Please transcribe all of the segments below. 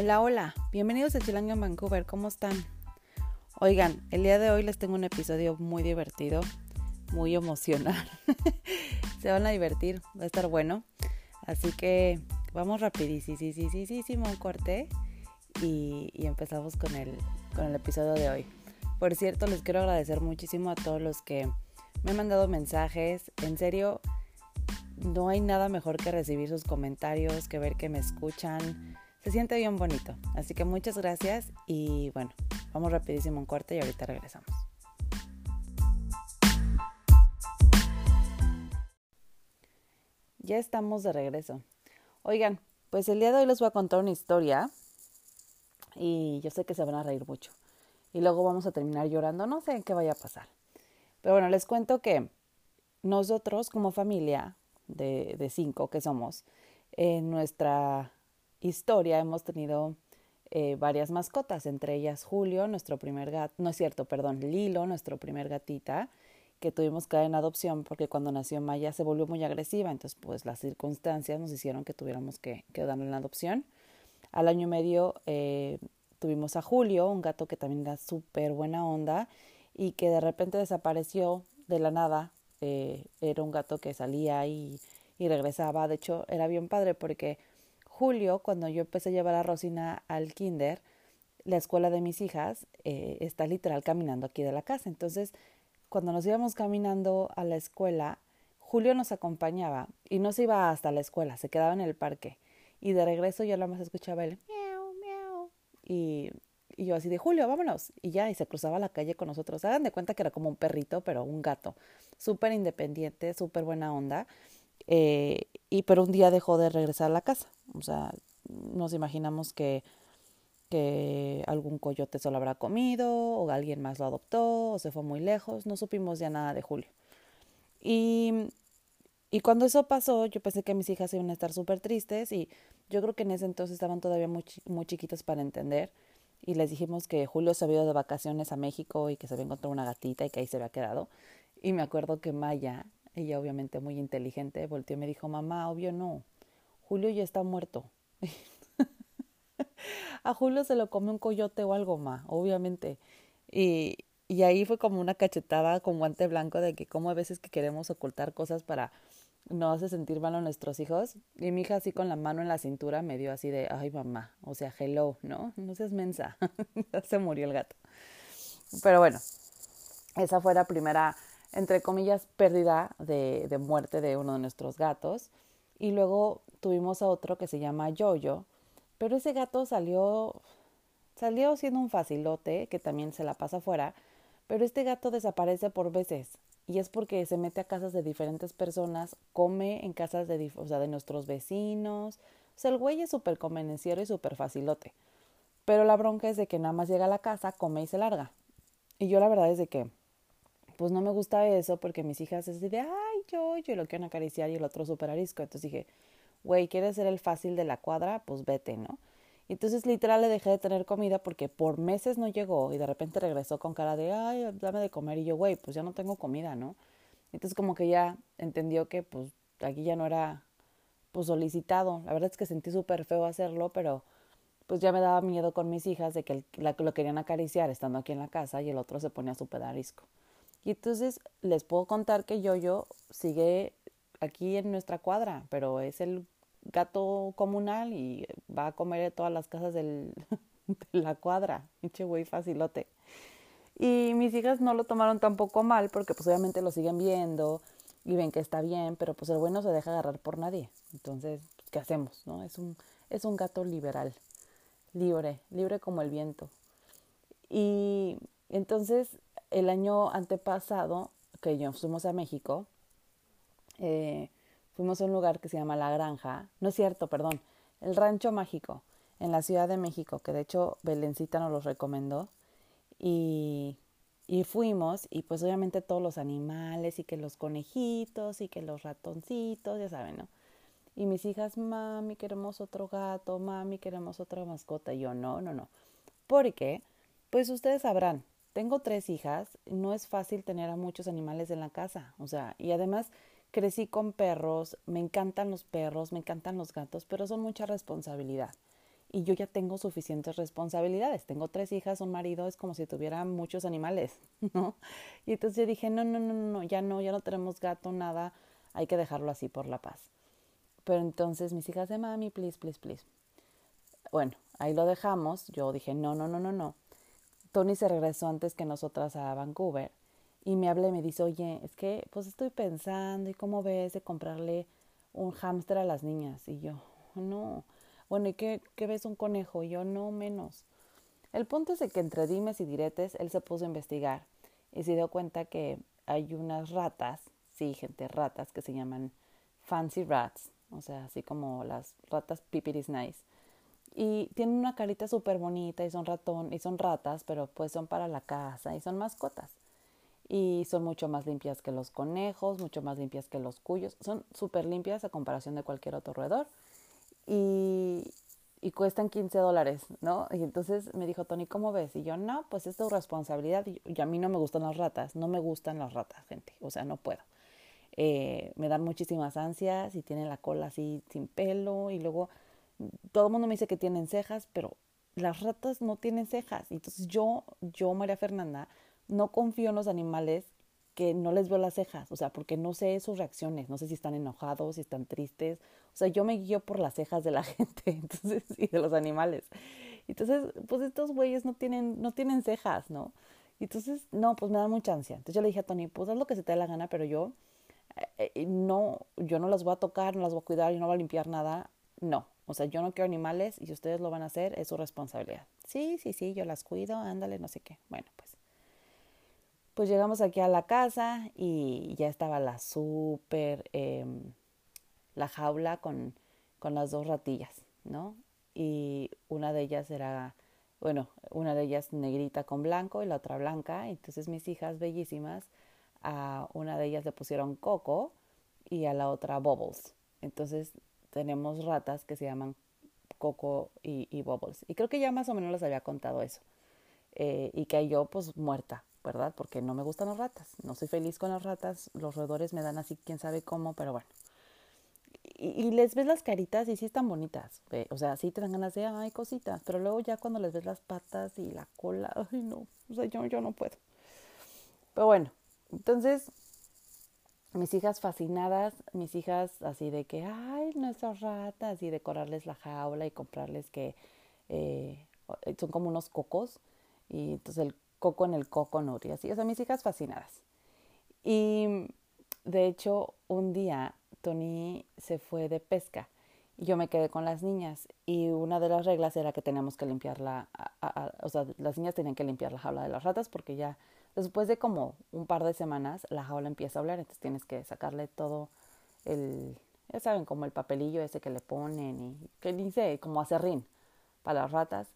Hola, hola, bienvenidos a Chilango en Vancouver, ¿cómo están? Oigan, el día de hoy les tengo un episodio muy divertido, muy emocional. Se van a divertir, va a estar bueno. Así que vamos rapidísimo un corte y, y empezamos con el, con el episodio de hoy. Por cierto, les quiero agradecer muchísimo a todos los que me han mandado mensajes. En serio, no hay nada mejor que recibir sus comentarios, que ver que me escuchan. Se siente bien bonito. Así que muchas gracias y bueno, vamos rapidísimo un corte y ahorita regresamos. Ya estamos de regreso. Oigan, pues el día de hoy les voy a contar una historia y yo sé que se van a reír mucho. Y luego vamos a terminar llorando, no sé qué vaya a pasar. Pero bueno, les cuento que nosotros como familia de, de cinco que somos, en nuestra historia hemos tenido eh, varias mascotas, entre ellas Julio, nuestro primer gato, no es cierto, perdón, Lilo, nuestro primer gatita, que tuvimos que dar en adopción porque cuando nació Maya se volvió muy agresiva, entonces pues las circunstancias nos hicieron que tuviéramos que, que darle en adopción. Al año medio eh, tuvimos a Julio, un gato que también era súper buena onda y que de repente desapareció de la nada eh, era un gato que salía y, y, regresaba. De hecho, era bien padre porque Julio, cuando yo empecé a llevar a Rosina al kinder, la escuela de mis hijas eh, está literal caminando aquí de la casa. Entonces, cuando nos íbamos caminando a la escuela, Julio nos acompañaba y no se iba hasta la escuela, se quedaba en el parque. Y de regreso yo nada más escuchaba el miau, miau. Y yo así de Julio, vámonos. Y ya, y se cruzaba la calle con nosotros. Hagan de cuenta que era como un perrito, pero un gato. Súper independiente, súper buena onda. Eh, y pero un día dejó de regresar a la casa. O sea, nos imaginamos que, que algún coyote se habrá comido, o alguien más lo adoptó, o se fue muy lejos. No supimos ya nada de Julio. Y, y cuando eso pasó, yo pensé que mis hijas iban a estar súper tristes y yo creo que en ese entonces estaban todavía muy, muy chiquitas para entender y les dijimos que Julio se había ido de vacaciones a México y que se había encontrado una gatita y que ahí se había quedado. Y me acuerdo que Maya, ella obviamente muy inteligente, volteó y me dijo, mamá, obvio no, Julio ya está muerto. a Julio se lo come un coyote o algo más, obviamente. Y, y ahí fue como una cachetada con guante blanco de que como a veces que queremos ocultar cosas para no hace sentir mal a nuestros hijos. Y mi hija así con la mano en la cintura me dio así de, ay mamá, o sea, hello, ¿no? No seas mensa, se murió el gato. Pero bueno, esa fue la primera, entre comillas, pérdida de, de muerte de uno de nuestros gatos. Y luego tuvimos a otro que se llama Yoyo, pero ese gato salió, salió siendo un facilote que también se la pasa afuera, pero este gato desaparece por veces y es porque se mete a casas de diferentes personas, come en casas de, o sea, de nuestros vecinos. O sea, el güey es súper convenenciero y súper facilote. Pero la bronca es de que nada más llega a la casa, come y se larga. Y yo la verdad es de que, pues no me gusta eso porque mis hijas es de, ay, yo, yo lo quiero acariciar y el otro súper arisco. Entonces dije, güey, ¿quieres ser el fácil de la cuadra? Pues vete, ¿no? Y entonces literal le dejé de tener comida porque por meses no llegó y de repente regresó con cara de, ay, dame de comer. Y yo, güey, pues ya no tengo comida, ¿no? Entonces como que ya entendió que pues aquí ya no era pues solicitado. La verdad es que sentí súper feo hacerlo, pero pues ya me daba miedo con mis hijas de que la, lo querían acariciar estando aquí en la casa y el otro se ponía súper arisco. Y entonces les puedo contar que Yoyo sigue aquí en nuestra cuadra, pero es el gato comunal y va a comer en todas las casas del, de la cuadra. Pinche güey facilote. Y mis hijas no lo tomaron tampoco mal porque pues obviamente lo siguen viendo y ven que está bien, pero pues el güey no se deja agarrar por nadie. Entonces, pues, ¿qué hacemos? no Es un, es un gato liberal, libre, libre como el viento. Y entonces el año antepasado que yo fuimos a México, eh, fuimos a un lugar que se llama La Granja, no es cierto, perdón, el Rancho Mágico, en la Ciudad de México, que de hecho Belencita nos los recomendó. Y, y fuimos, y pues obviamente todos los animales, y que los conejitos, y que los ratoncitos, ya saben, ¿no? Y mis hijas, mami, queremos otro gato, mami, queremos otra mascota. Y yo, no, no, no. Porque, pues ustedes sabrán, tengo tres hijas, no es fácil tener a muchos animales en la casa. O sea, y además crecí con perros, me encantan los perros, me encantan los gatos, pero son mucha responsabilidad. y yo ya tengo suficientes responsabilidades. Tengo tres hijas, un marido, es como si tuviera muchos animales, ¿no? Y entonces yo dije, no, no, no, no, ya no, ya no tenemos gato, nada, hay que dejarlo así por la paz. Pero entonces mis hijas de mami, please, please, please. Bueno, ahí lo dejamos. Yo dije, no, no, no, no, no. Tony se regresó antes que nosotras a Vancouver y me habla y me dice, oye, es que pues estoy pensando y cómo ves de comprarle un hámster a las niñas. Y yo, no. Bueno, ¿y qué, qué ves un conejo? Y yo, no menos. El punto es de que entre dimes y diretes él se puso a investigar y se dio cuenta que hay unas ratas, sí, gente, ratas que se llaman fancy rats, o sea, así como las ratas pipiris nice. Y tienen una carita súper bonita y son ratón y son ratas, pero pues son para la casa y son mascotas. Y son mucho más limpias que los conejos, mucho más limpias que los cuyos. Son súper limpias a comparación de cualquier otro roedor y, y cuestan 15 dólares, ¿no? Y entonces me dijo, Tony, ¿cómo ves? Y yo, no, pues es tu responsabilidad. Y, a mí no me gustan las ratas, no me gustan las ratas, gente, o sea, no puedo. Eh, me dan muchísimas ansias y tienen la cola así sin pelo y luego todo el mundo me dice que tienen cejas, pero las ratas no tienen cejas. Entonces yo, yo, María Fernanda, no confío en los animales que no les veo las cejas, o sea, porque no sé sus reacciones, no sé si están enojados, si están tristes, o sea, yo me guío por las cejas de la gente, entonces, y de los animales. Entonces, pues estos güeyes no tienen, no tienen cejas, ¿no? Entonces, no, pues me da mucha ansia. Entonces yo le dije a Tony, pues haz lo que se te dé la gana, pero yo eh, eh, no, yo no las voy a tocar, no las voy a cuidar, yo no voy a limpiar nada, no. O sea, yo no quiero animales y si ustedes lo van a hacer, es su responsabilidad. Sí, sí, sí, yo las cuido, ándale, no sé qué. Bueno, pues pues llegamos aquí a la casa y ya estaba la súper, em, la jaula con, con las dos ratillas, ¿no? Y una de ellas era, bueno, una de ellas negrita con blanco y la otra blanca. Entonces mis hijas bellísimas, a una de ellas le pusieron Coco y a la otra Bubbles. Entonces tenemos ratas que se llaman Coco y, y Bubbles. Y creo que ya más o menos les había contado eso. Eh, y que yo pues muerta, ¿verdad? Porque no me gustan las ratas, no soy feliz con las ratas, los roedores me dan así, quién sabe cómo, pero bueno. Y, les ves las caritas y sí están bonitas, o sea, sí te dan ganas de, ay, cositas, pero luego ya cuando les ves las patas y la cola, ay, no, o sea, yo, yo no puedo. Pero bueno, entonces, mis hijas fascinadas, mis hijas así de que, ay, nuestras ratas, y decorarles la jaula y comprarles que eh, son como unos cocos, y entonces el coco en el coco y así, o sea, mis hijas fascinadas. Y de hecho, un día Tony se fue de pesca y yo me quedé con las niñas y una de las reglas era que teníamos que limpiar la, o sea, las niñas tenían que limpiar la jaula de las ratas porque ya después de como un par de semanas la jaula empieza a hablar, entonces tienes que sacarle todo el, ya saben, como el papelillo ese que le ponen y que dice como acerrín para las ratas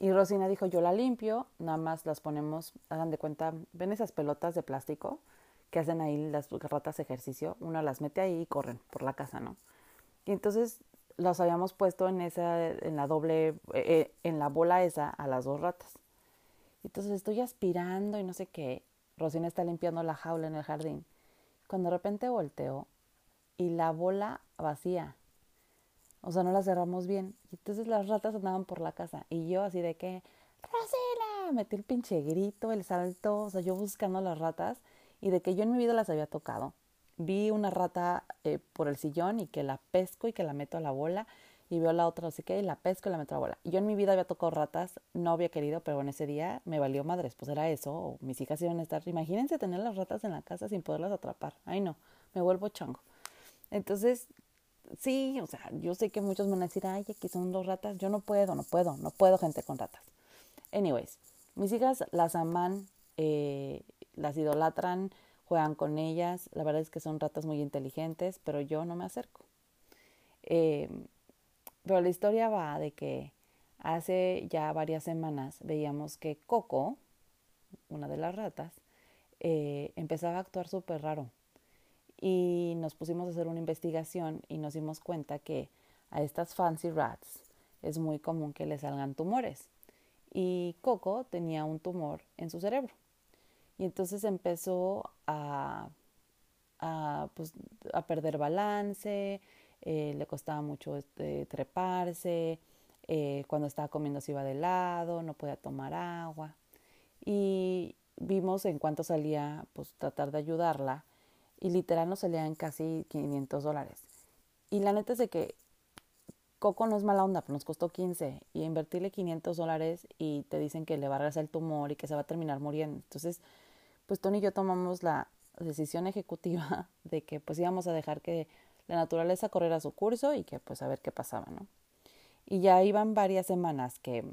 y Rosina dijo, yo la limpio, nada más las ponemos, hagan de cuenta, ven esas pelotas de plástico que hacen ahí las ratas ejercicio, una las mete ahí y corren por la casa, ¿no? Y entonces las habíamos puesto en esa, en la doble, eh, eh, en la bola esa a las dos ratas. Entonces estoy aspirando y no sé qué. Rosina está limpiando la jaula en el jardín. Cuando de repente volteo y la bola vacía. O sea, no la cerramos bien. Y entonces las ratas andaban por la casa. Y yo así de que, Rosina, metí el pinche grito, el salto, o sea, yo buscando las ratas. Y de que yo en mi vida las había tocado. Vi una rata eh, por el sillón y que la pesco y que la meto a la bola. Y veo la otra, así que la pesco y la meto a la bola. Yo en mi vida había tocado ratas, no había querido, pero en ese día me valió madres. Pues era eso, o mis hijas iban a estar. Imagínense tener las ratas en la casa sin poderlas atrapar. Ay, no, me vuelvo chango. Entonces sí, o sea, yo sé que muchos van a decir, ay, aquí son dos ratas. Yo no puedo, no puedo, no puedo gente con ratas. Anyways, mis hijas las aman, eh, las idolatran, juegan con ellas. La verdad es que son ratas muy inteligentes, pero yo no me acerco. Eh, pero la historia va de que hace ya varias semanas veíamos que Coco, una de las ratas, eh, empezaba a actuar súper raro y nos pusimos a hacer una investigación y nos dimos cuenta que a estas fancy rats es muy común que les salgan tumores. Y Coco tenía un tumor en su cerebro. Y entonces empezó a, a, pues, a perder balance, eh, le costaba mucho este, treparse, eh, cuando estaba comiendo se iba de lado, no podía tomar agua. Y vimos en cuánto salía, pues tratar de ayudarla. Y literal nos salían casi 500 dólares. Y la neta es de que Coco no es mala onda, pero nos costó 15 y invertirle 500 dólares y te dicen que le va a regresar el tumor y que se va a terminar muriendo. Entonces, pues Tony y yo tomamos la decisión ejecutiva de que pues íbamos a dejar que la naturaleza corriera su curso y que pues a ver qué pasaba, ¿no? Y ya iban varias semanas que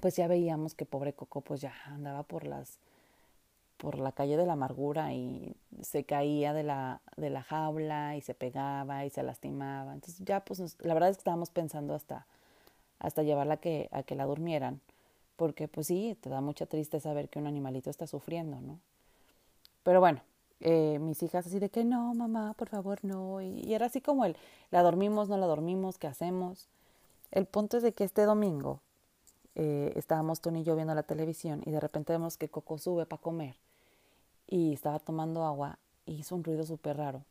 pues ya veíamos que pobre Coco pues ya andaba por las por la calle de la amargura y se caía de la, de la jaula y se pegaba y se lastimaba. Entonces ya pues la verdad es que estábamos pensando hasta, hasta llevarla que, a que la durmieran, porque pues sí, te da mucha tristeza ver que un animalito está sufriendo, ¿no? Pero bueno, eh, mis hijas así de que no, mamá, por favor, no. Y, era así como el, la dormimos, no la dormimos, ¿qué hacemos? El punto es de que este domingo eh, estábamos Tony y yo viendo la televisión y de repente vemos que Coco sube para comer y estaba tomando agua y hizo un ruido súper raro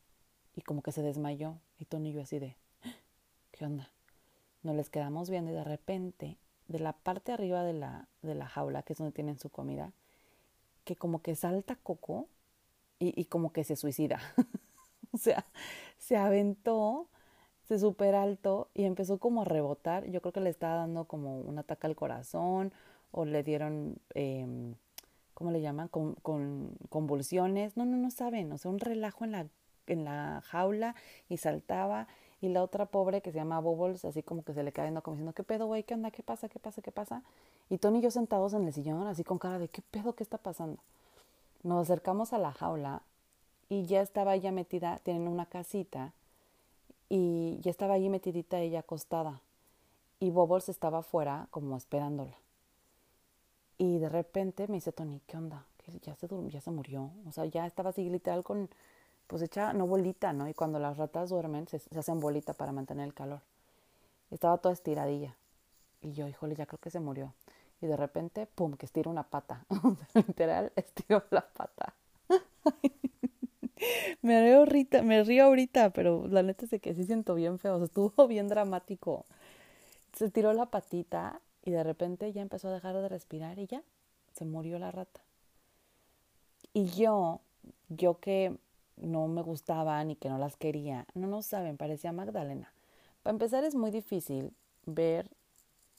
y como que se desmayó y Tony y yo así de, ¿qué onda? Nos les quedamos viendo y de repente de la parte arriba de la, de la jaula, que es donde tienen su comida, que como que salta Coco y, y como que se suicida. o sea, se aventó, se super alto y empezó como a rebotar. Yo creo que le estaba dando como un ataque al corazón o le dieron eh, ¿cómo le llaman? Con, con convulsiones. No, no, no saben. O sea, un relajo en la, en la jaula y saltaba. Y la otra pobre que se llama Bubbles, así como que se le cae viendo como diciendo, ¿qué pedo, güey? ¿Qué onda? ¿Qué pasa? ¿Qué pasa? ¿Qué pasa? Y Tony y yo sentados en el sillón, así con cara de, ¿qué pedo? ¿Qué está pasando? Nos acercamos a la jaula y ya estaba ella metida, tienen una casita, y ya estaba allí metidita ella acostada. Y Bubbles estaba afuera como esperándola. Y de repente me dice Tony, ¿qué onda? Ya se ya se murió. O sea, ya estaba así literal con, pues hecha, no bolita, ¿no? Y cuando las ratas duermen, se, se hacen bolita para mantener el calor. Estaba toda estiradilla. Y yo, híjole, ya creo que se murió. Y de repente, pum, que estira una pata. literal, estiró la pata. me río ahorita, me río ahorita, pero la neta es que sí siento bien feo. O sea, estuvo bien dramático. Se tiró la patita y de repente ya empezó a dejar de respirar y ya se murió la rata. Y yo, yo que no me gustaban y que no las quería, no no saben, parecía Magdalena. Para empezar es muy difícil ver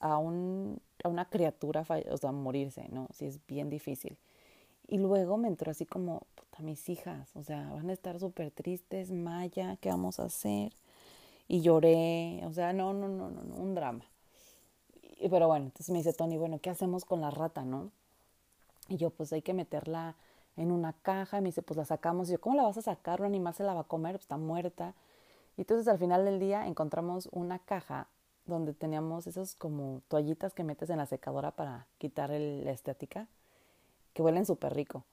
a, un, a una criatura o sea, morirse, ¿no? Sí, es bien difícil. Y luego me entró así como, puta, mis hijas, o sea, van a estar súper tristes, Maya, ¿qué vamos a hacer? Y lloré, o sea, no, no, no, no, no un drama. Y, pero bueno, entonces me dice Tony, bueno, ¿qué hacemos con la rata, no? Y yo, pues hay que meterla en una caja. Y me dice, pues la sacamos. Y yo, ¿cómo la vas a sacar? Un animal se la va a comer, pues está muerta. Y entonces al final del día encontramos una caja donde teníamos esas como toallitas que metes en la secadora para quitar el, la estética, que huelen súper rico.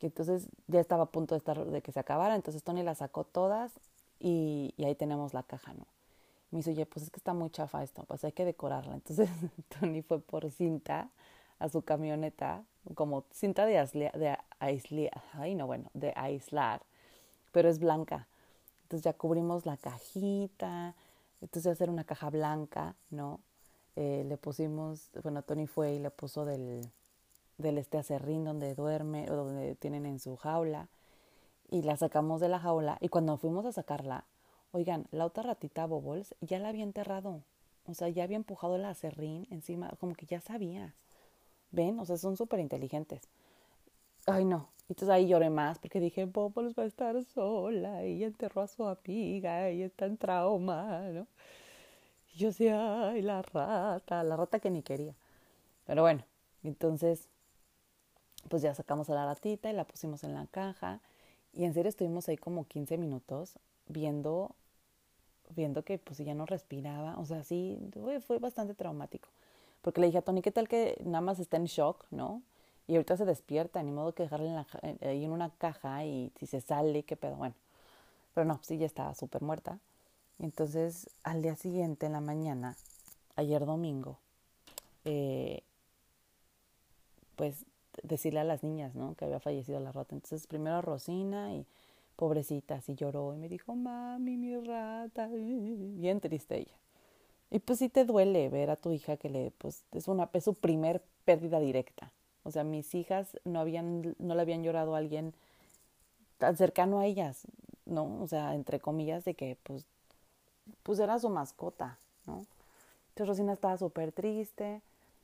Y entonces ya estaba a punto de, estar, de que se acabara, entonces Tony la sacó todas y, ahí tenemos la caja, ¿no? me dice, oye, pues es que está muy chafa esto, pues hay que decorarla. Entonces Tony fue por cinta a su camioneta, como cinta de, aislar, de aislar, ay no, bueno, de aislar, pero es blanca. Entonces ya cubrimos la cajita, entonces hacer una caja blanca, ¿no? Eh, le pusimos, bueno, Tony fue y le puso del, del este acerrín donde duerme o donde tienen en su jaula y la sacamos de la jaula y cuando fuimos a sacarla Oigan, la otra ratita Bobols ya la había enterrado. O sea, ya había empujado el acerrín encima, como que ya sabía. ¿Ven? O sea, son súper inteligentes. Ay, no. Entonces ahí lloré más porque dije, Bobols va a estar sola. Y enterró a su amiga y está en trauma, ¿no? Y yo decía, ay, la rata, la rata que ni quería. Pero bueno, entonces, pues ya sacamos a la ratita y la pusimos en la caja. Y en serio estuvimos ahí como 15 minutos viendo viendo que pues ya no respiraba, o sea, sí, fue, bastante traumático. Porque le dije a Tony, ¿qué tal que nada más está en shock, no? Y ahorita se despierta, ni modo que dejarla en ahí en una caja y si se sale, qué pedo, bueno. Pero no, sí, ya estaba súper muerta. Entonces, al día siguiente, en la mañana, ayer domingo, eh, pues decirle a las niñas, ¿no? Que había fallecido la rata. Entonces, primero a Rosina y pobrecita, así lloró y me dijo, mami, mi rata, bien triste ella. Y pues sí te duele ver a tu hija que le, pues es una, es su primer pérdida directa. O sea, mis hijas no habían, no le habían llorado a alguien tan cercano a ellas, ¿no? O sea, entre comillas, de que pues, pues era su mascota, ¿no? Entonces Rosina estaba súper triste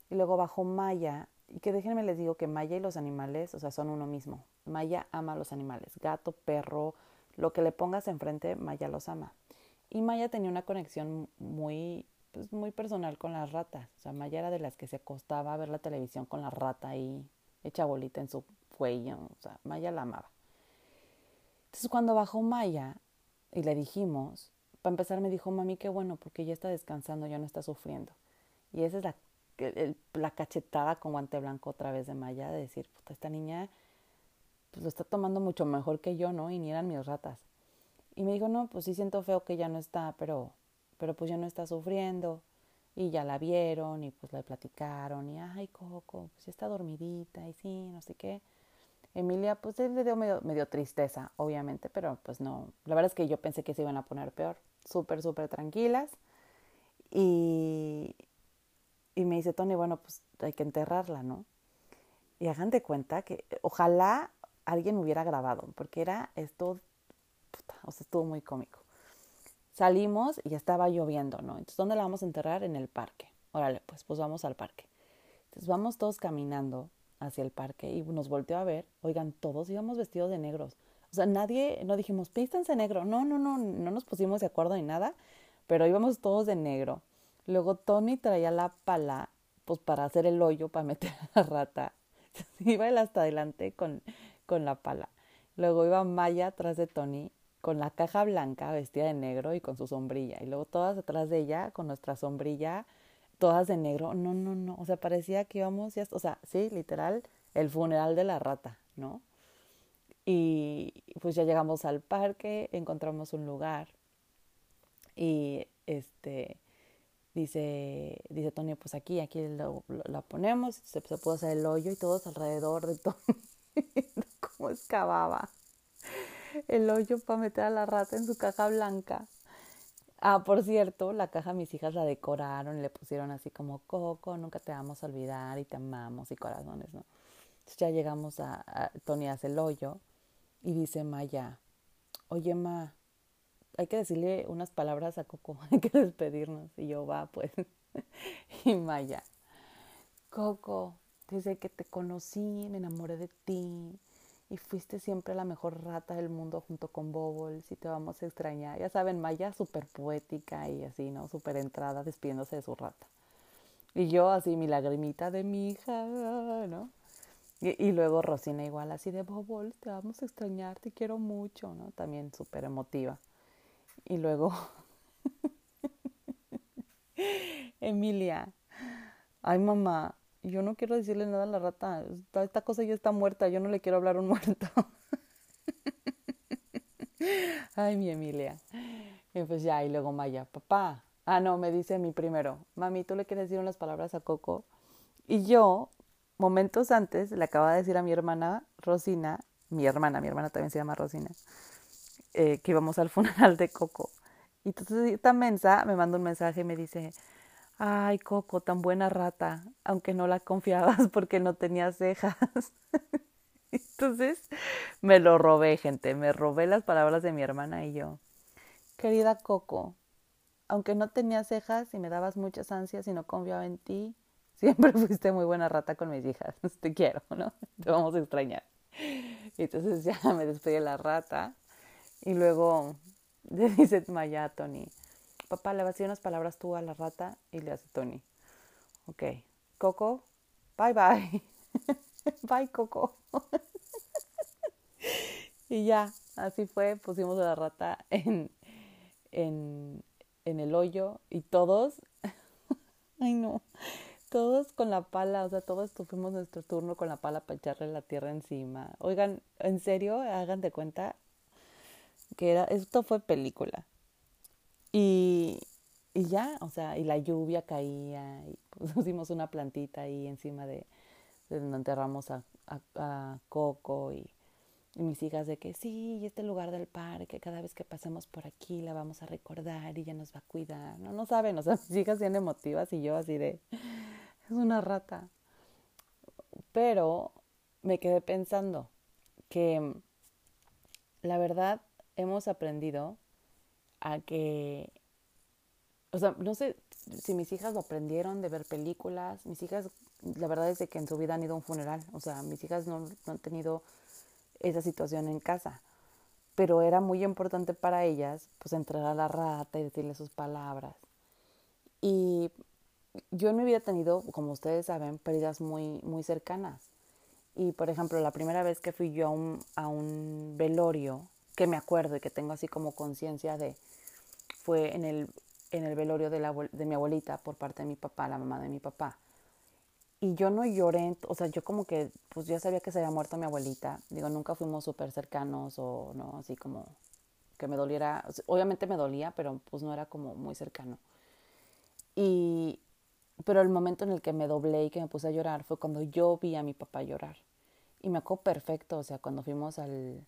y luego bajó Maya y que déjenme les digo que Maya y los animales, o sea, son uno mismo. Maya ama a los animales, gato, perro, lo que le pongas enfrente, Maya los ama. Y Maya tenía una conexión muy pues, muy personal con las ratas. O sea, Maya era de las que se acostaba a ver la televisión con la rata ahí hecha bolita en su cuello. O sea, Maya la amaba. Entonces cuando bajó Maya y le dijimos, para empezar me dijo, mami, qué bueno, porque ya está descansando, ya no está sufriendo. Y esa es la, la cachetada con guante blanco otra vez de Maya, de decir, puta, esta niña pues lo está tomando mucho mejor que yo, ¿no? Y ni eran mis ratas. Y me dijo, no, pues sí siento feo que ya no está, pero pero pues ya no está sufriendo y ya la vieron y pues le platicaron y ay Coco, pues ya está dormidita y sí, no sé qué. Emilia pues le dio medio, medio tristeza, obviamente, pero pues no, la verdad es que yo pensé que se iban a poner peor, súper, súper tranquilas y, y me dice Tony, bueno, pues hay que enterrarla, ¿no? Y hagan de cuenta que ojalá alguien hubiera grabado, porque era esto, o sea, estuvo muy cómico. Salimos y estaba lloviendo, ¿no? Entonces, ¿dónde la vamos a enterrar? En el parque. Órale, pues, pues vamos al parque. Entonces vamos todos caminando hacia el parque y nos volteó a ver. Oigan, todos íbamos vestidos de negros. O sea, nadie, no dijimos, pístanse negro. No, no, no, no nos pusimos de acuerdo ni nada, pero íbamos todos de negro. Luego Tony traía la pala, pues para hacer el hoyo, para meter a la rata. iba él hasta adelante con, con la pala. Luego iba Maya atrás de Tony con la caja blanca vestida de negro y con su sombrilla. Y luego todas detrás de ella con nuestra sombrilla, todas de negro. No, no, no. O sea, parecía que íbamos, ya, o sea, sí, literal, el funeral de la rata, ¿no? Y pues ya llegamos al parque, encontramos un lugar y este dice, dice Tony, pues aquí, aquí lo, lo, ponemos, se, se pudo hacer el hoyo y todos alrededor de Tony, cómo excavaba el hoyo para meter a la rata en su caja blanca. Ah, por cierto, la caja mis hijas la decoraron y le pusieron así como Coco, nunca te vamos a olvidar y te amamos y corazones, ¿no? Entonces ya llegamos a, Tony hace el hoyo y dice Maya, oye Ma, hay que decirle unas palabras a Coco, hay que despedirnos. Y yo va, pues. y Maya, Coco, desde que te conocí me enamoré de ti y fuiste siempre la mejor rata del mundo junto con Bobbles y te vamos a extrañar. Ya saben, Maya súper poética y así, ¿no? Súper entrada despidiéndose de su rata. Y yo así, mi lagrimita de mi hija, ¿no? Y, luego Rosina igual así de Bobbles, te vamos a extrañar, te quiero mucho, ¿no? También súper emotiva. Y luego Emilia, ay mamá, yo no quiero decirle nada a la rata. Esta, cosa ya está muerta. Yo no le quiero hablar a un muerto. Ay, mi Emilia. Y pues ya, y luego Maya, papá. Ah, no, me dice mi primero. Mami, ¿tú le quieres decir unas palabras a Coco? Y yo, momentos antes, le acababa de decir a mi hermana Rosina, mi hermana, mi hermana también se llama Rosina, eh, que íbamos al funeral de Coco. Y entonces esta mensa me manda un mensaje y me dice, Ay, Coco, tan buena rata, aunque no la confiabas porque no tenía cejas. Entonces me lo robé, gente, me robé las palabras de mi hermana y yo. Querida Coco, aunque no tenía cejas y me dabas muchas ansias y no confiaba en ti, siempre fuiste muy buena rata con mis hijas. Te quiero, ¿no? Te vamos a extrañar. Entonces ya me despedí de la rata y luego le dice Maya Tony, Papá, le vas a decir unas palabras tú a la rata y le hace Tony. Ok. Coco, bye bye. bye, Coco. y ya, así fue. Pusimos a la rata en, en, en el hoyo y todos, ay no, todos con la pala, o sea, todos tuvimos nuestro turno con la pala para echarle la tierra encima. Oigan, en serio, hagan de cuenta que era, esto fue película. Y, y ya, o sea, y la lluvia caía, y pusimos una plantita ahí encima de, de donde enterramos a, a, Coco y, Y mis hijas de que sí, este lugar del parque, cada vez que pasemos por aquí la vamos a recordar y ella nos va a cuidar. No, no saben, o sea, mis hijas bien emotivas y yo así de, es una rata. Pero me quedé pensando que la verdad hemos aprendido a que, o sea, no sé si mis hijas lo aprendieron de ver películas, mis hijas, la verdad es que en su vida han ido a un funeral, o sea, mis hijas no, no han tenido esa situación en casa, pero era muy importante para ellas, pues, entrar a la rata y decirle sus palabras. Y yo en mi tenido, como ustedes saben, pérdidas muy, muy cercanas. Y, por ejemplo, la primera vez que fui yo a un, a un velorio, que me acuerdo y que tengo así como conciencia de, fue en el, en el velorio de, la, de mi abuelita por parte de mi papá, la mamá de mi papá. Y yo no lloré, o sea, yo como que, pues ya sabía que se había muerto mi abuelita. Digo, nunca fuimos súper cercanos o, ¿no? Así como que me doliera. Obviamente me dolía, pero pues no era como muy cercano. Y, pero el momento en el que me doblé y que me puse a llorar fue cuando yo vi a mi papá llorar. Y me acuerdo perfecto, o sea, cuando fuimos al,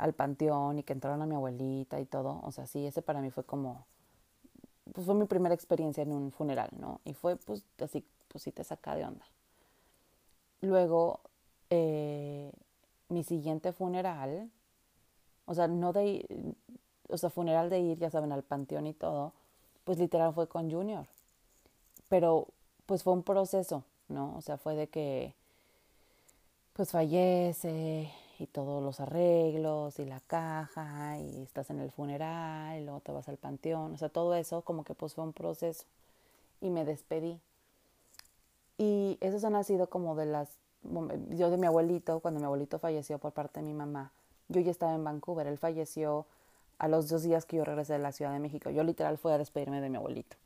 al panteón y que entraron a mi abuelita y todo, o sea, sí, ese para mí fue como, pues fue mi primera experiencia en un funeral, ¿no? Y fue pues así, pues sí te saca de onda. Luego, eh, mi siguiente funeral, o sea, no de, o sea, funeral de ir, ya saben, al panteón y todo, pues literal fue con Junior pero pues fue un proceso, ¿no? O sea, fue de que pues fallece y todos los arreglos y la caja y estás en el funeral y luego te vas al panteón, o sea, todo eso como que pues fue un proceso y me despedí. Y esos han sido como de las, yo de mi abuelito, cuando mi abuelito falleció por parte de mi mamá, yo ya estaba en Vancouver, él falleció a los dos días que yo regresé de la Ciudad de México, yo literal fui a despedirme de mi abuelito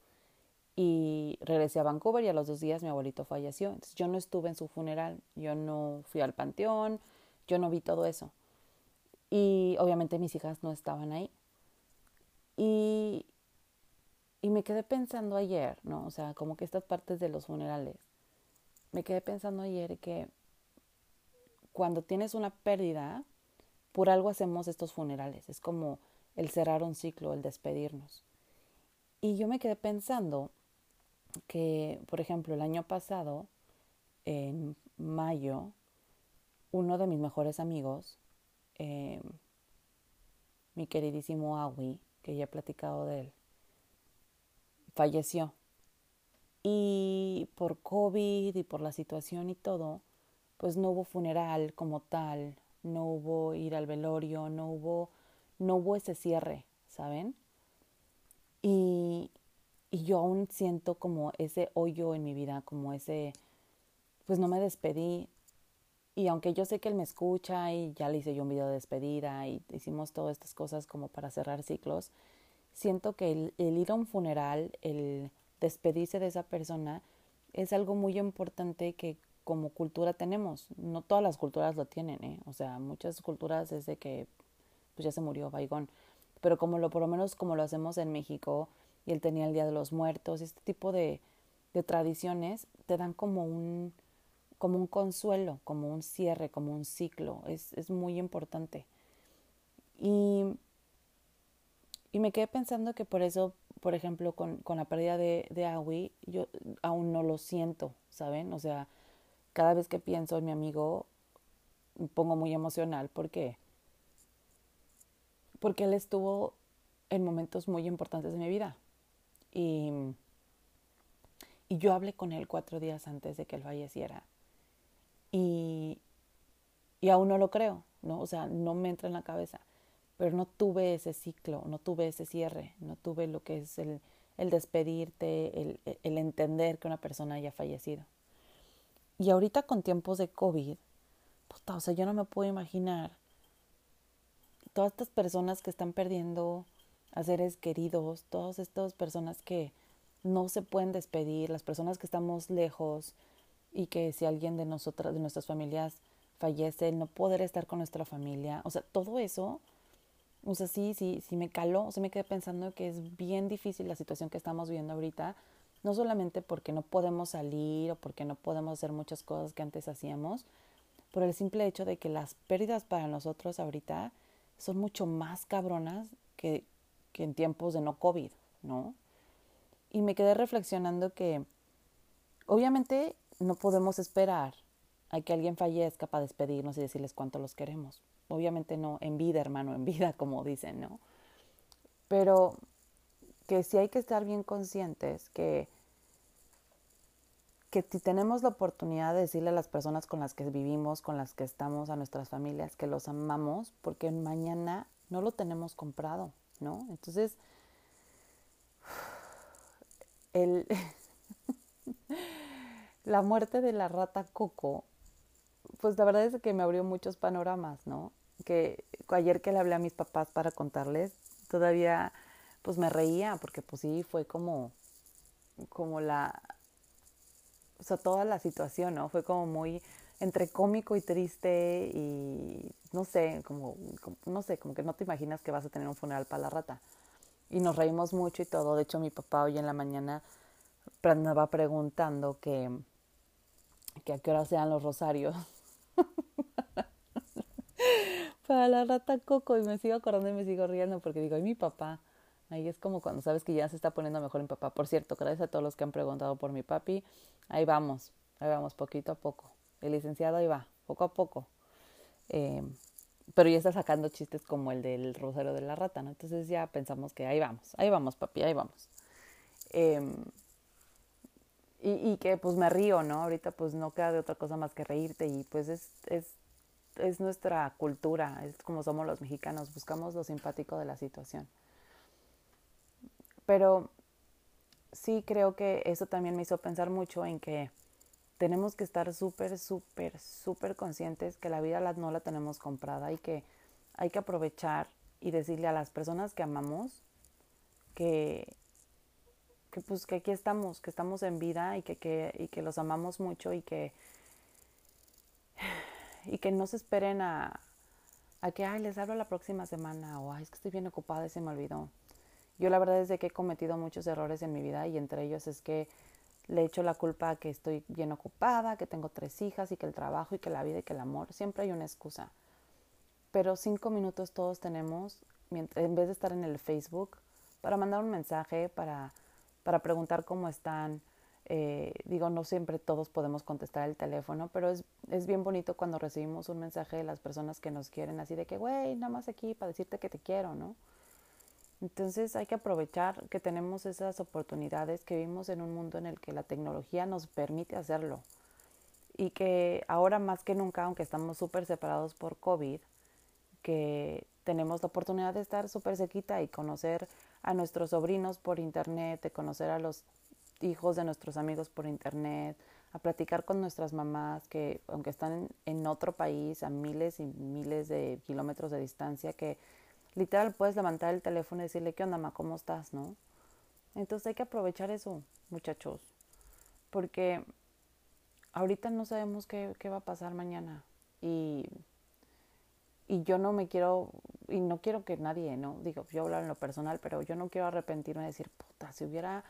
y regresé a Vancouver y a los dos días mi abuelito falleció. Yo no estuve en su funeral, yo no fui al panteón, yo no vi todo eso. Y obviamente mis hijas no estaban ahí. Y, y me quedé pensando ayer, ¿no? O sea, como que estas partes de los funerales. Me quedé pensando ayer que cuando tienes una pérdida, por algo hacemos estos funerales. Es como el cerrar un ciclo, el despedirnos. Y yo me quedé pensando que, por ejemplo, el año pasado, en mayo, uno de mis mejores amigos, eh, mi queridísimo Awi, que ya he platicado de él, falleció. Y por COVID y por la situación y todo, pues no hubo funeral como tal, no hubo ir al velorio, no hubo, no hubo ese cierre, ¿saben? Y, y yo aún siento como ese hoyo en mi vida, como ese, pues no me despedí. Y aunque yo sé que él me escucha y ya le hice yo un video de despedida y hicimos todas estas cosas como para cerrar ciclos, siento que el, ir a un funeral, el despedirse de esa persona, es algo muy importante que como cultura tenemos. No todas las culturas lo tienen, ¿eh? O sea, muchas culturas es de que pues ya se murió Baigón. Pero como lo, por lo menos como lo hacemos en México, y él tenía el Día de los Muertos, este tipo de, de tradiciones te dan como un, como un consuelo, como un cierre, como un ciclo, es, es muy importante. Y, y me quedé pensando que por eso, por ejemplo, con, con la pérdida de, de Awi, yo aún no lo siento, ¿saben? O sea, cada vez que pienso en mi amigo, me pongo muy emocional porque porque él estuvo en momentos muy importantes de mi vida. Y, y yo hablé con él cuatro días antes de que él falleciera. Y, y aún no lo creo, ¿no? O sea, no me entra en la cabeza. Pero no tuve ese ciclo, no tuve ese cierre, no tuve lo que es el, el despedirte, el, el entender que una persona haya fallecido. Y ahorita con tiempos de COVID, puta, o sea, yo no me puedo imaginar todas estas personas que están perdiendo a seres queridos, todas estas personas que no se pueden despedir, las personas que estamos lejos y que si alguien de nosotras, de nuestras familias fallece, no poder estar con nuestra familia, o sea, todo eso, o sea, sí, sí, sí me caló, o sea, me quedé pensando que es bien difícil la situación que estamos viviendo ahorita, no solamente porque no podemos salir o porque no podemos hacer muchas cosas que antes hacíamos, por el simple hecho de que las pérdidas para nosotros ahorita son mucho más cabronas que, que en tiempos de no COVID, ¿no? Y me quedé reflexionando que obviamente no podemos esperar a que alguien fallezca para despedirnos y decirles cuánto los queremos. Obviamente no, en vida, hermano, en vida, como dicen, ¿no? Pero que sí hay que estar bien conscientes que, que si tenemos la oportunidad de decirle a las personas con las que vivimos, con las que estamos, a nuestras familias, que los amamos, porque mañana no lo tenemos comprado, ¿no? Entonces, el, la muerte de la rata Coco, pues la verdad es que me abrió muchos panoramas, ¿no? Que ayer que le hablé a mis papás para contarles, todavía pues me reía, porque pues sí, fue como, como la, o sea, toda la situación, ¿no? Fue como muy entre cómico y triste y no sé, como, no sé, como que no te imaginas que vas a tener un funeral para la rata. Y nos reímos mucho y todo. De hecho, mi papá hoy en la mañana andaba preguntando que, que a qué hora sean los rosarios. para la rata Coco y me sigo acordando y me sigo riendo porque digo, ay, mi papá. Ahí es como cuando sabes que ya se está poniendo mejor mi papá. Por cierto, gracias a todos los que han preguntado por mi papi. Ahí vamos, ahí vamos, poquito a poco. El licenciado ahí va, poco a poco. Eh, pero ya está sacando chistes como el del rosario de la rata, ¿no? Entonces ya pensamos que ahí vamos, ahí vamos, papi, ahí vamos. Em, y, y, que pues me río, ¿no? Ahorita pues no queda de otra cosa más que reírte y pues es, es, es nuestra cultura, es como somos los mexicanos, buscamos lo simpático de la situación. Pero sí creo que eso también me hizo pensar mucho en que tenemos que estar súper, súper, súper conscientes que la vida no la tenemos comprada y que hay que aprovechar y decirle a las personas que amamos que, que pues que aquí estamos, que estamos en vida y que, que, y que los amamos mucho y que, y que no se esperen a, que, ay, les hablo la próxima semana o, ay, es que estoy bien ocupada y se me olvidó. Yo la verdad es de que he cometido muchos errores en mi vida y entre ellos es que le echo la culpa a que estoy bien ocupada, que tengo tres hijas y que el trabajo y que la vida y que el amor. Siempre hay una excusa. Pero cinco minutos todos tenemos, en vez de estar en el Facebook, para mandar un mensaje, para, para preguntar cómo están. Eh, digo, no siempre todos podemos contestar el teléfono, pero es, es bien bonito cuando recibimos un mensaje de las personas que nos quieren, así de que, güey, nada más aquí para decirte que te quiero, ¿no? Entonces hay que aprovechar que tenemos esas oportunidades, que vivimos en un mundo en el que la tecnología nos permite hacerlo y que ahora más que nunca, aunque estamos súper separados por COVID, que tenemos la oportunidad de estar súper cerquita y conocer a nuestros sobrinos por internet, de conocer a los hijos de nuestros amigos por internet, a platicar con nuestras mamás que aunque están en otro país a miles y miles de kilómetros de distancia, que literal puedes levantar el teléfono y decirle, ¿qué onda, ma? ¿Cómo estás? ¿No? Entonces hay que aprovechar eso, muchachos, porque ahorita no sabemos qué, qué va a pasar mañana y, y yo no me quiero, y no quiero que nadie, ¿no? Digo, yo hablar en lo personal, pero yo no quiero arrepentirme de decir, puta, si hubiera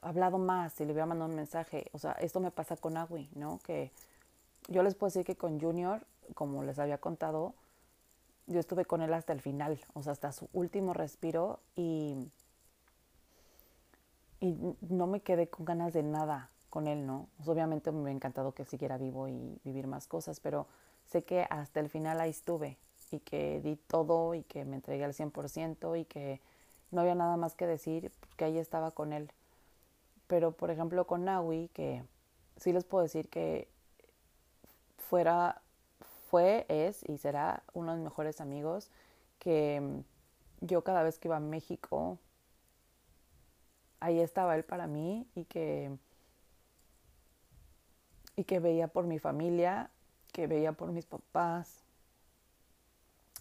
hablado más, si le hubiera mandado un mensaje, o sea, esto me pasa con Agui, ¿no? Que yo les puedo decir que con Junior, como les había contado, yo estuve con él hasta el final, o sea, hasta su último respiro y, y no me quedé con ganas de nada con él, ¿no? Obviamente me ha encantado que siguiera vivo y vivir más cosas, pero sé que hasta el final ahí estuve y que di todo y que me entregué al 100% y que no había nada más que decir porque ahí estaba con él. Pero, por ejemplo, con Naui, que sí les puedo decir que fuera fue, es y será uno de mis mejores amigos que mm, yo cada vez que iba a México, ahí estaba él para mí y que, y que veía por mi familia, que veía por mis papás,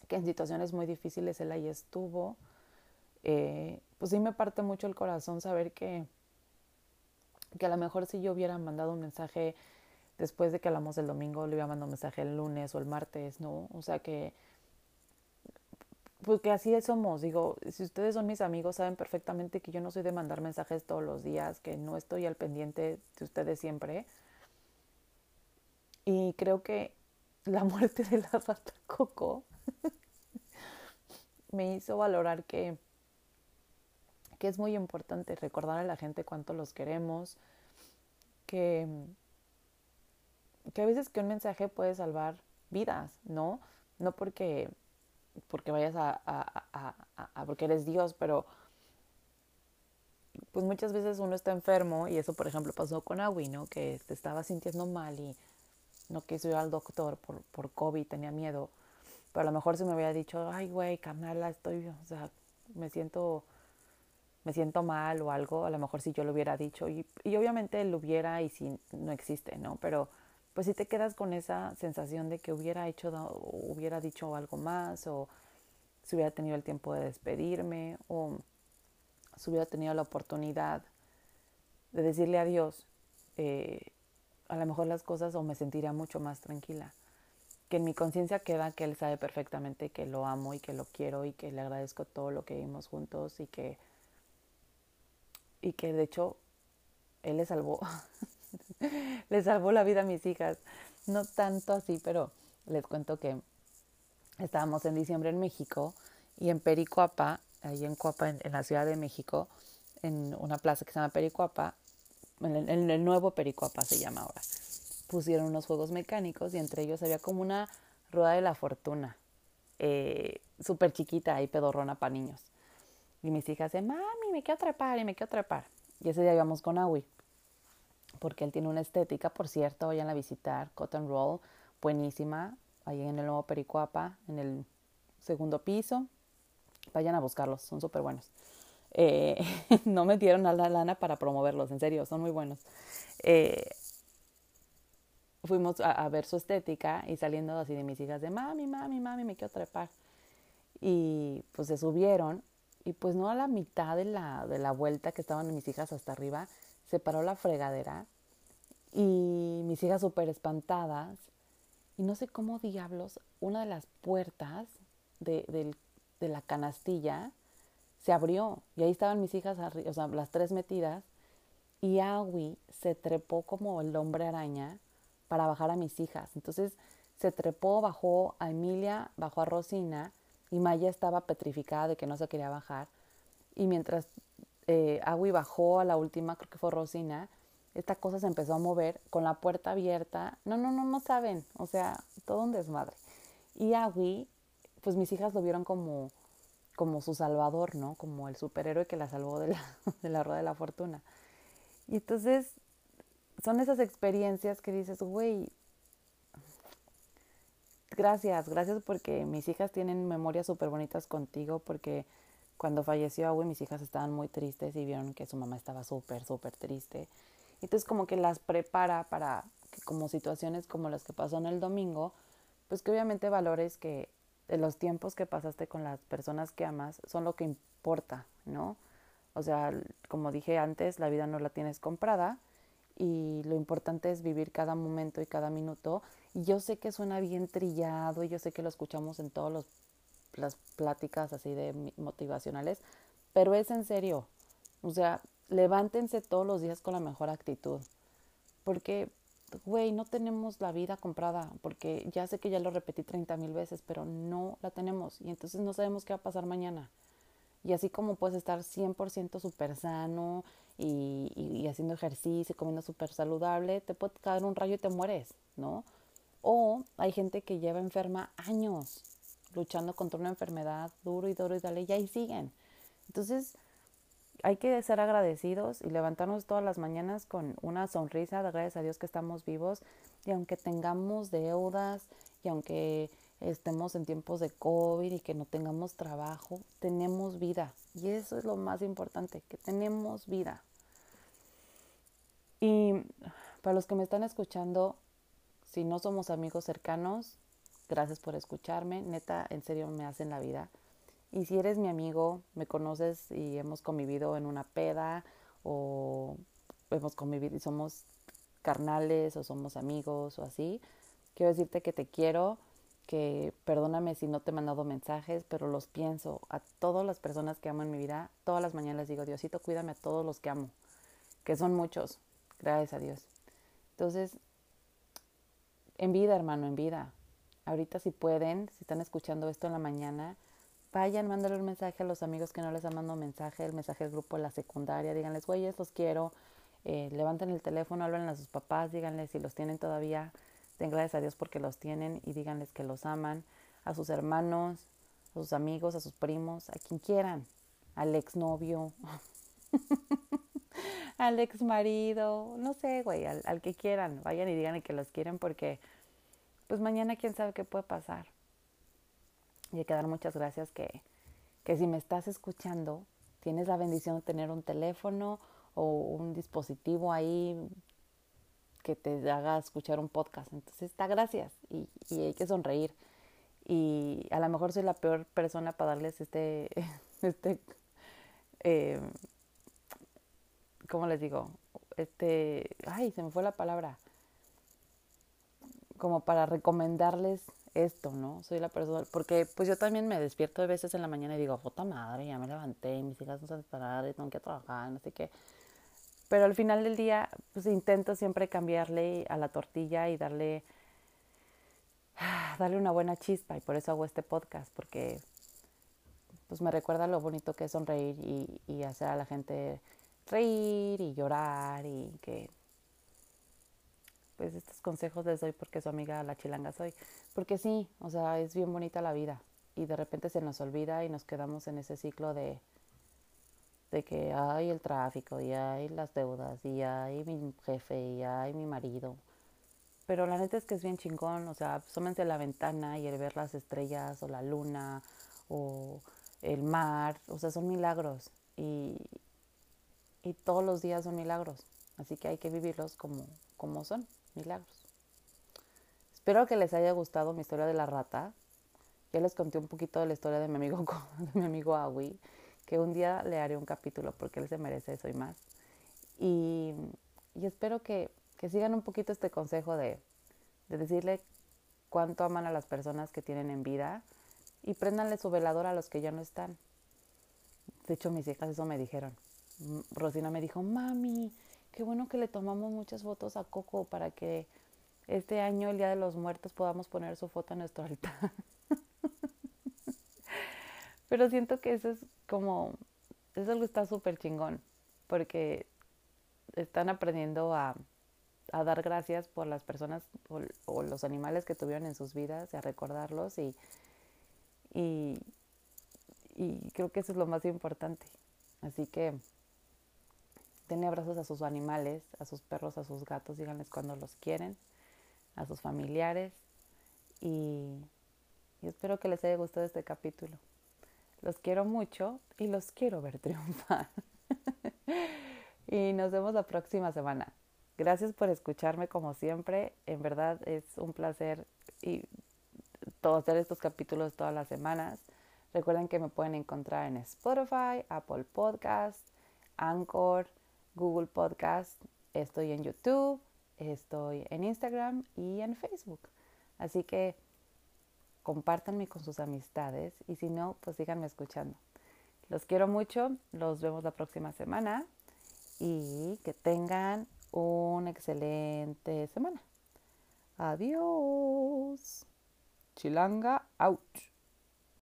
que en situaciones muy difíciles él ahí estuvo. Eh, pues sí me parte mucho el corazón saber que, que a lo mejor si yo hubiera mandado un mensaje después de que hablamos el domingo, le iba a mandar un mensaje el lunes o el martes, ¿no? O sea que, pues que así somos. Digo, si ustedes son mis amigos, saben perfectamente que yo no soy de mandar mensajes todos los días, que no estoy al pendiente de ustedes siempre. Y creo que la muerte de la rata Coco me hizo valorar que, que es muy importante recordar a la gente cuánto los queremos, que, que a veces que un mensaje puede salvar vidas, ¿no? No porque, porque vayas a, a, a, porque eres Dios, pero pues muchas veces uno está enfermo y eso por ejemplo pasó con Awi, ¿no? Que te estaba sintiendo mal y no quiso ir al doctor por, por COVID, tenía miedo. Pero a lo mejor si me hubiera dicho, ay, güey, carnala, estoy, o sea, me siento, me siento mal o algo, a lo mejor si yo lo hubiera dicho. Y, y obviamente lo hubiera y si no existe, ¿no? Pero pues si te quedas con esa sensación de que hubiera hecho, hubiera dicho algo más o si hubiera tenido el tiempo de despedirme o si hubiera tenido la oportunidad de decirle adiós, eh, a lo mejor las cosas o me sentiría mucho más tranquila. Que en mi conciencia queda que él sabe perfectamente que lo amo y que lo quiero y que le agradezco todo lo que vimos juntos y que y que de hecho él le salvó le salvó la vida a mis hijas. No tanto así, pero les cuento que estábamos en diciembre en México y en Pericuapa, ahí en Cuapa, en, la Ciudad de México, en una plaza que se llama Pericuapa, en el, nuevo Pericuapa se llama ahora, pusieron unos juegos mecánicos y entre ellos había como una rueda de la fortuna, eh, súper chiquita y pedorrona para niños. Y mis hijas decían, mami, me quiero trepar y me quiero trepar. Y ese día íbamos con Awi, porque él tiene una estética, por cierto, vayan a visitar Cotton Roll, buenísima, ahí en el nuevo Pericuapa, en el segundo piso. Vayan a buscarlos, son súper buenos. Eh, no me dieron a la lana para promoverlos, en serio, son muy buenos. Eh, fuimos a, ver su estética y saliendo así de mis hijas de mami, mami, mami, me quiero trepar. Y pues se subieron y pues no a la mitad de la, de la vuelta que estaban mis hijas hasta arriba, se paró la fregadera y mis hijas súper espantadas y no sé cómo diablos, una de las puertas de, de, de la canastilla se abrió y ahí estaban mis hijas, o sea, las tres metidas y Awi se trepó como el hombre araña para bajar a mis hijas. Entonces se trepó, bajó a Emilia, bajó a Rosina y Maya estaba petrificada de que no se quería bajar. Y mientras eh, bajó a la última, creo que fue Rosina, esta cosa se empezó a mover con la puerta abierta. No, no, no, no saben. O sea, todo un desmadre. Y Awi, pues mis hijas lo vieron como como su salvador, ¿no? Como el superhéroe que la salvó de la, de la rueda de la fortuna. Y entonces son esas experiencias que dices, güey, gracias, gracias porque mis hijas tienen memorias súper bonitas contigo, porque cuando falleció güey, mis hijas estaban muy tristes y vieron que su mamá estaba súper, súper triste. Entonces como que las prepara para que como situaciones como las que pasó en el domingo, pues que obviamente valores que de los tiempos que pasaste con las personas que amas son lo que importa, ¿no? O sea, como dije antes, la vida no la tienes comprada y lo importante es vivir cada momento y cada minuto. Y yo sé que suena bien trillado y yo sé que lo escuchamos en todas las pláticas así de motivacionales, pero es en serio. O sea, levántense todos los días con la mejor actitud. Porque güey, no tenemos la vida comprada, porque ya sé que ya lo repetí 30 mil veces, pero no la tenemos y entonces no sabemos qué va a pasar mañana. Y así como puedes estar 100% súper sano y, y, haciendo ejercicio, comiendo súper saludable, te puede caer un rayo y te mueres, ¿no? O hay gente que lleva enferma años luchando contra una enfermedad duro y duro y dale, y ahí siguen. Entonces, hay que ser agradecidos y levantarnos todas las mañanas con una sonrisa de gracias a Dios que estamos vivos y aunque tengamos deudas y aunque estemos en tiempos de COVID y que no tengamos trabajo, tenemos vida y eso es lo más importante, que tenemos vida. Y para los que me están escuchando, si no somos amigos cercanos, gracias por escucharme, neta, en serio me hacen la vida. Y si eres mi amigo, me conoces y hemos convivido en una peda o hemos convivido y somos carnales o somos amigos o así, quiero decirte que te quiero, que perdóname si no te he mandado mensajes, pero los pienso a todas las personas que amo en mi vida. Todas las mañanas digo, Diosito, cuídame a todos los que amo, que son muchos, gracias a Dios. Entonces, en vida, hermano, en vida, ahorita si pueden, si están escuchando esto en la mañana, vayan, mándale un mensaje a los amigos que no les han mandado mensaje, el mensaje del grupo de la secundaria, díganles, güeyes, los quiero, eh, levanten el teléfono, hablen a sus papás, díganles si los tienen todavía, den gracias a Dios porque los tienen y díganles que los aman, a sus hermanos, a sus amigos, a sus primos, a quien quieran, al exnovio, al ex marido, no sé, güey, al, al que quieran, vayan y digan que los quieren porque pues mañana quién sabe qué puede pasar. Y hay que dar muchas gracias que, que si me estás escuchando, tienes la bendición de tener un teléfono o un dispositivo ahí que te haga escuchar un podcast. Entonces está gracias y, y hay que sonreír. Y a lo mejor soy la peor persona para darles este, este, eh, ¿cómo les digo? Este, ay, se me fue la palabra. Como para recomendarles esto, ¿no? Soy la persona, porque pues yo también me despierto de veces en la mañana y digo, puta madre, ya me levanté, mis hijas no saben parar, tengo que trabajar, no sé qué. Pero al final del día, pues intento siempre cambiarle a la tortilla y darle, darle una buena chispa y por eso hago este podcast, porque pues me recuerda lo bonito que es sonreír y hacer a la gente reír y llorar y que pues estos consejos les doy porque su amiga la chilanga soy. Porque sí, o sea, es bien bonita la vida y de repente se nos olvida y nos quedamos en ese ciclo de, de que hay el tráfico y hay las deudas y hay mi jefe y hay mi marido. Pero la neta es que es bien chingón, o sea, asómense la ventana y el ver las estrellas o la luna o el mar, o sea, son milagros y, y todos los días son milagros, así que hay que vivirlos como, como son milagros. Espero que les haya gustado mi historia de la rata. Ya les conté un poquito de la historia de mi amigo, de mi amigo Awi, que un día le haré un capítulo porque él se merece eso y más. Y, espero que, sigan un poquito este consejo de, de decirle cuánto aman a las personas que tienen en vida y préndanle su velador a los que ya no están. De hecho, mis hijas eso me dijeron. Rosina me dijo, mami, qué bueno que le tomamos muchas fotos a Coco para que este año, el Día de los Muertos, podamos poner su foto en nuestro altar. Pero siento que eso es como, eso está súper chingón, porque están aprendiendo a, dar gracias por las personas o, o, los animales que tuvieron en sus vidas, y a recordarlos y, y, y creo que eso es lo más importante. Así que denle abrazos a sus animales, a sus perros, a sus gatos, díganles cuando los quieren, a sus familiares y, y espero que les haya gustado este capítulo. Los quiero mucho y los quiero ver triunfar. y nos vemos la próxima semana. Gracias por escucharme como siempre. En verdad es un placer y hacer estos capítulos todas las semanas. Recuerden que me pueden encontrar en Spotify, Apple Podcast, Anchor, Google Podcast, estoy en YouTube, estoy en Instagram y en Facebook. Así que compártanme con sus amistades y si no, pues síganme escuchando. Los quiero mucho, los vemos la próxima semana y que tengan una excelente semana. Adiós. Chilanga out.